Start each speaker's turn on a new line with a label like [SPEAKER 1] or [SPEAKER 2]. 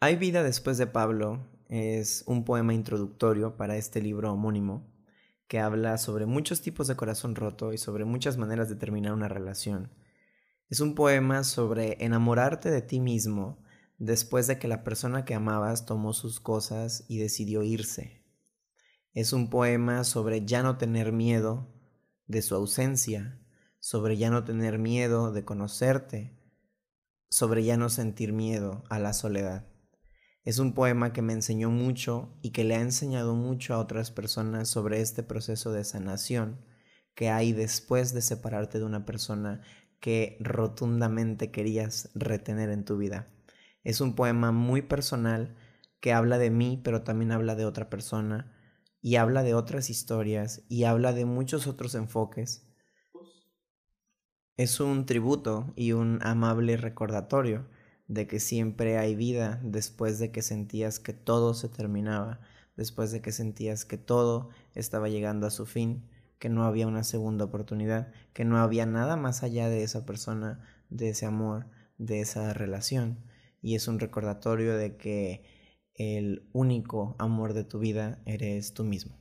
[SPEAKER 1] Hay vida después de Pablo es un poema introductorio para este libro homónimo que habla sobre muchos tipos de corazón roto y sobre muchas maneras de terminar una relación. Es un poema sobre enamorarte de ti mismo después de que la persona que amabas tomó sus cosas y decidió irse. Es un poema sobre ya no tener miedo de su ausencia, sobre ya no tener miedo de conocerte, sobre ya no sentir miedo a la soledad. Es un poema que me enseñó mucho y que le ha enseñado mucho a otras personas sobre este proceso de sanación que hay después de separarte de una persona que rotundamente querías retener en tu vida. Es un poema muy personal que habla de mí, pero también habla de otra persona y habla de otras historias y habla de muchos otros enfoques. Es un tributo y un amable recordatorio de que siempre hay vida después de que sentías que todo se terminaba, después de que sentías que todo estaba llegando a su fin, que no había una segunda oportunidad, que no había nada más allá de esa persona, de ese amor, de esa relación. Y es un recordatorio de que el único amor de tu vida eres tú mismo.